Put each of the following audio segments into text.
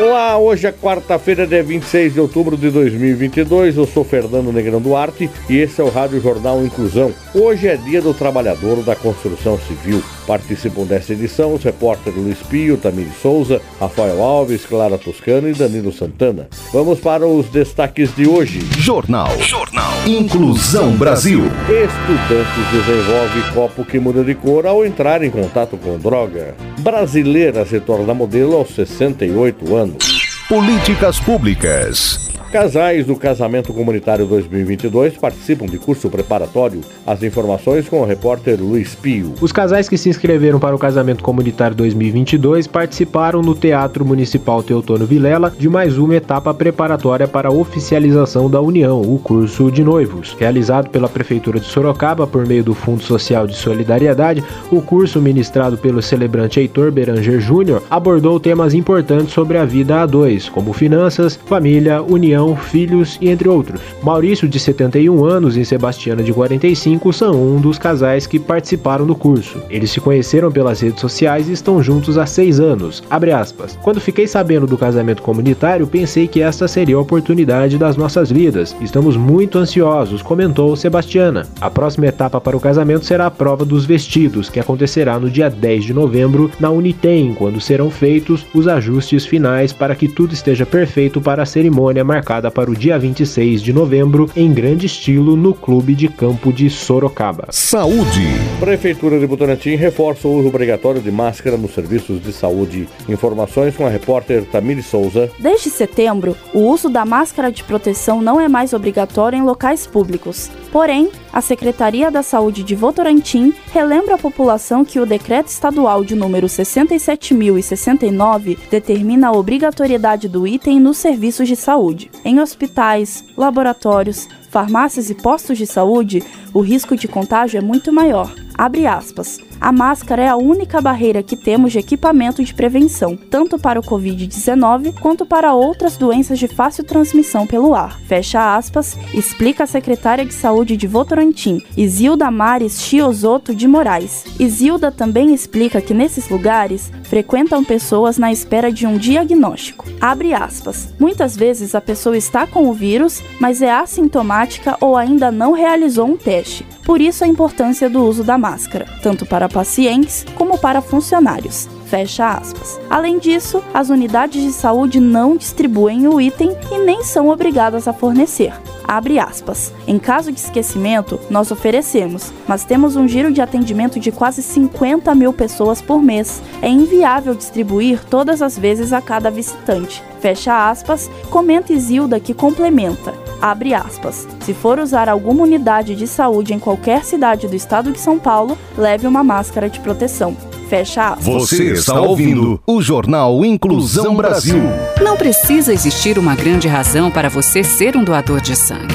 Olá, hoje é quarta-feira, dia 26 de outubro de 2022. Eu sou Fernando Negrão Duarte e esse é o Rádio Jornal Inclusão. Hoje é dia do trabalhador da construção civil. Participam desta edição os repórteres Luiz Pio, Tamir Souza, Rafael Alves, Clara Toscano e Danilo Santana. Vamos para os destaques de hoje. Jornal. Jornal. Inclusão Brasil. Estudantes desenvolve copo que muda de cor ao entrar em contato com droga. Brasileira se torna modelo aos 68 anos. Istanbul. Políticas públicas. Casais do Casamento Comunitário 2022 participam de curso preparatório. As informações com o repórter Luiz Pio. Os casais que se inscreveram para o Casamento Comunitário 2022 participaram no Teatro Municipal Teotônio Vilela de mais uma etapa preparatória para a oficialização da união, o curso de noivos. Realizado pela Prefeitura de Sorocaba por meio do Fundo Social de Solidariedade, o curso ministrado pelo celebrante Heitor Beranger Júnior abordou temas importantes sobre a vida a dois, como finanças, família, união filhos e entre outros. Maurício, de 71 anos, e Sebastiana, de 45, são um dos casais que participaram do curso. Eles se conheceram pelas redes sociais e estão juntos há seis anos. Quando fiquei sabendo do casamento comunitário, pensei que esta seria a oportunidade das nossas vidas. Estamos muito ansiosos, comentou Sebastiana. A próxima etapa para o casamento será a prova dos vestidos, que acontecerá no dia 10 de novembro na Unitem, quando serão feitos os ajustes finais para que tudo esteja perfeito para a cerimônia marcada para o dia 26 de novembro, em grande estilo, no Clube de Campo de Sorocaba. Saúde. Prefeitura de Butantim reforça o uso obrigatório de máscara nos serviços de saúde. Informações com a repórter Tamiri Souza. Desde setembro, o uso da máscara de proteção não é mais obrigatório em locais públicos. Porém, a Secretaria da Saúde de Votorantim relembra a população que o decreto estadual de número 67.069 determina a obrigatoriedade do item nos serviços de saúde. Em hospitais, laboratórios, farmácias e postos de saúde, o risco de contágio é muito maior. Abre aspas. A máscara é a única barreira que temos de equipamento de prevenção, tanto para o Covid-19 quanto para outras doenças de fácil transmissão pelo ar. Fecha aspas, explica a secretária de Saúde de Votorantim, Isilda Mares Chiosoto de Moraes. Isilda também explica que nesses lugares frequentam pessoas na espera de um diagnóstico. Abre aspas. Muitas vezes a pessoa está com o vírus, mas é assintomática ou ainda não realizou um teste. Por isso a importância do uso da máscara, tanto para pacientes como para funcionários. Fecha aspas. Além disso, as unidades de saúde não distribuem o item e nem são obrigadas a fornecer. Abre aspas. Em caso de esquecimento, nós oferecemos, mas temos um giro de atendimento de quase 50 mil pessoas por mês. É inviável distribuir todas as vezes a cada visitante. Fecha aspas, comenta Isilda que complementa. Abre aspas. Se for usar alguma unidade de saúde em qualquer cidade do estado de São Paulo, leve uma máscara de proteção. Fecha aspas. Você está ouvindo o Jornal Inclusão Brasil. Não precisa existir uma grande razão para você ser um doador de sangue.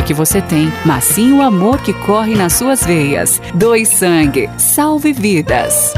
que você tem, mas sim o amor que corre nas suas veias. Doe sangue, salve vidas.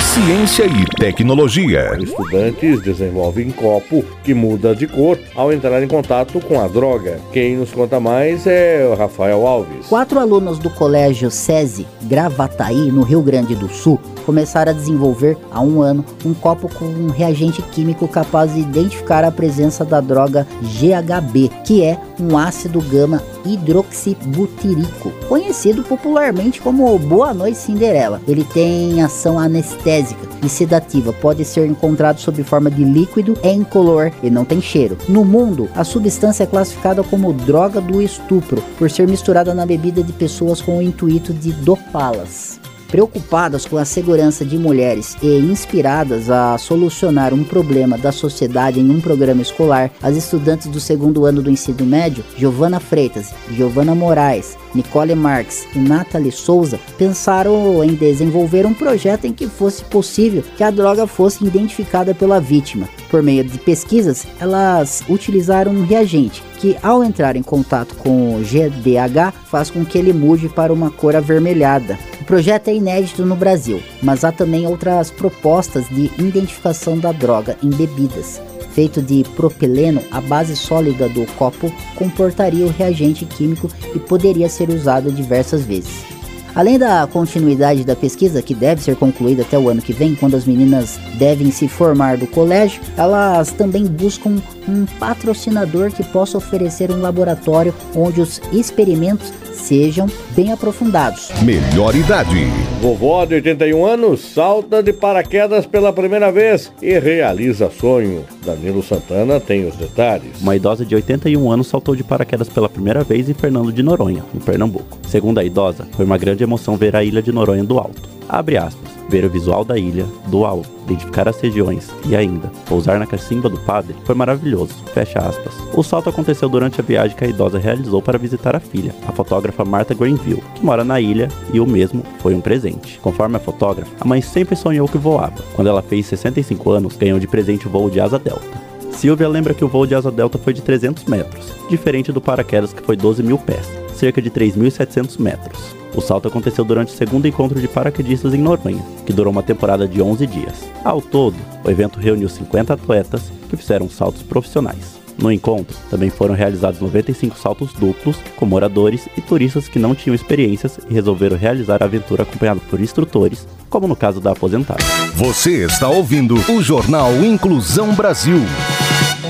Ciência e tecnologia. Estudantes desenvolvem copo que muda de cor ao entrar em contato com a droga. Quem nos conta mais é o Rafael Alves. Quatro alunos do colégio SESI Gravataí, no Rio Grande do Sul, começaram a desenvolver há um ano um copo com um reagente químico capaz de identificar a presença da droga GHB, que é um ácido gama hidroxibutírico, conhecido popularmente como Boa Noite Cinderela. Ele tem ação anestésica e sedativa pode ser encontrado sob forma de líquido, é incolor e não tem cheiro. No mundo, a substância é classificada como droga do estupro por ser misturada na bebida de pessoas com o intuito de dopá-las. Preocupadas com a segurança de mulheres e inspiradas a solucionar um problema da sociedade em um programa escolar, as estudantes do segundo ano do ensino médio, Giovana Freitas, Giovana Moraes, Nicole Marx e Nathalie Souza pensaram em desenvolver um projeto em que fosse possível que a droga fosse identificada pela vítima. Por meio de pesquisas, elas utilizaram um reagente que, ao entrar em contato com o GDH, faz com que ele mude para uma cor avermelhada. O projeto é inédito no Brasil, mas há também outras propostas de identificação da droga em bebidas. Feito de propileno, a base sólida do copo comportaria o reagente químico e poderia ser usado diversas vezes. Além da continuidade da pesquisa, que deve ser concluída até o ano que vem, quando as meninas devem se formar do colégio, elas também buscam um patrocinador que possa oferecer um laboratório onde os experimentos sejam bem aprofundados. Melhor idade. Vovó de 81 anos salta de paraquedas pela primeira vez e realiza sonho. Danilo Santana tem os detalhes. Uma idosa de 81 anos saltou de paraquedas pela primeira vez em Fernando de Noronha, em Pernambuco. Segundo a idosa, foi uma grande emoção ver a ilha de Noronha do alto. Abre aspas ver o visual da ilha, do alto, identificar as regiões e ainda pousar na cacimba do padre foi maravilhoso. Fecha aspas. O salto aconteceu durante a viagem que a idosa realizou para visitar a filha, a fotógrafa Martha Greenville, que mora na ilha e o mesmo foi um presente. Conforme a fotógrafa, a mãe sempre sonhou que voava. Quando ela fez 65 anos, ganhou de presente o voo de asa delta. Silvia lembra que o voo de asa delta foi de 300 metros, diferente do paraquedas que foi 12 mil pés, cerca de 3.700 metros. O salto aconteceu durante o segundo encontro de paraquedistas em Noronha, que durou uma temporada de 11 dias. Ao todo, o evento reuniu 50 atletas que fizeram saltos profissionais. No encontro, também foram realizados 95 saltos duplos com moradores e turistas que não tinham experiências e resolveram realizar a aventura acompanhado por instrutores, como no caso da aposentada. Você está ouvindo o Jornal Inclusão Brasil.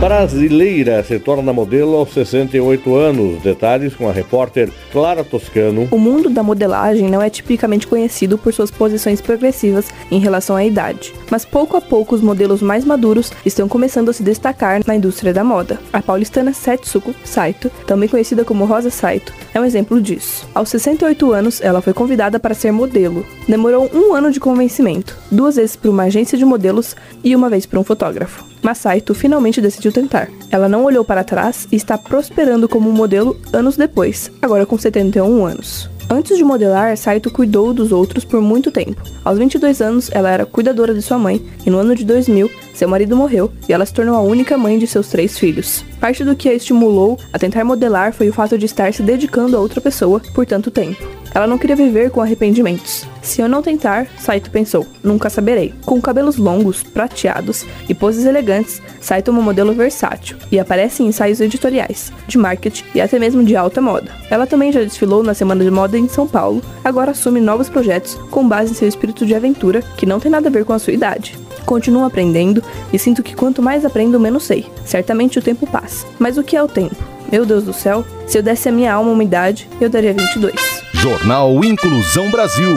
Brasileira se torna modelo aos 68 anos. Detalhes com a repórter Clara Toscano. O mundo da modelagem não é tipicamente conhecido por suas posições progressivas em relação à idade, mas pouco a pouco os modelos mais maduros estão começando a se destacar na indústria da moda. A paulistana Setsuko Saito, também conhecida como Rosa Saito, é um exemplo disso. Aos 68 anos, ela foi convidada para ser modelo. Demorou um ano de convencimento, duas vezes por uma agência de modelos e uma vez por um fotógrafo. Mas Saito finalmente decidiu tentar. Ela não olhou para trás e está prosperando como modelo anos depois, agora com 71 anos. Antes de modelar, Saito cuidou dos outros por muito tempo. Aos 22 anos, ela era cuidadora de sua mãe, e no ano de 2000, seu marido morreu e ela se tornou a única mãe de seus três filhos. Parte do que a estimulou a tentar modelar foi o fato de estar se dedicando a outra pessoa por tanto tempo. Ela não queria viver com arrependimentos. Se eu não tentar, Saito pensou, nunca saberei. Com cabelos longos, prateados e poses elegantes, Saito é uma modelo versátil e aparece em ensaios editoriais, de marketing e até mesmo de alta moda. Ela também já desfilou na Semana de Moda em São Paulo, agora assume novos projetos com base em seu espírito de aventura, que não tem nada a ver com a sua idade. Continuo aprendendo e sinto que quanto mais aprendo, menos sei. Certamente o tempo passa. Mas o que é o tempo? Meu Deus do céu, se eu desse a minha alma uma idade, eu daria 22. Jornal Inclusão Brasil.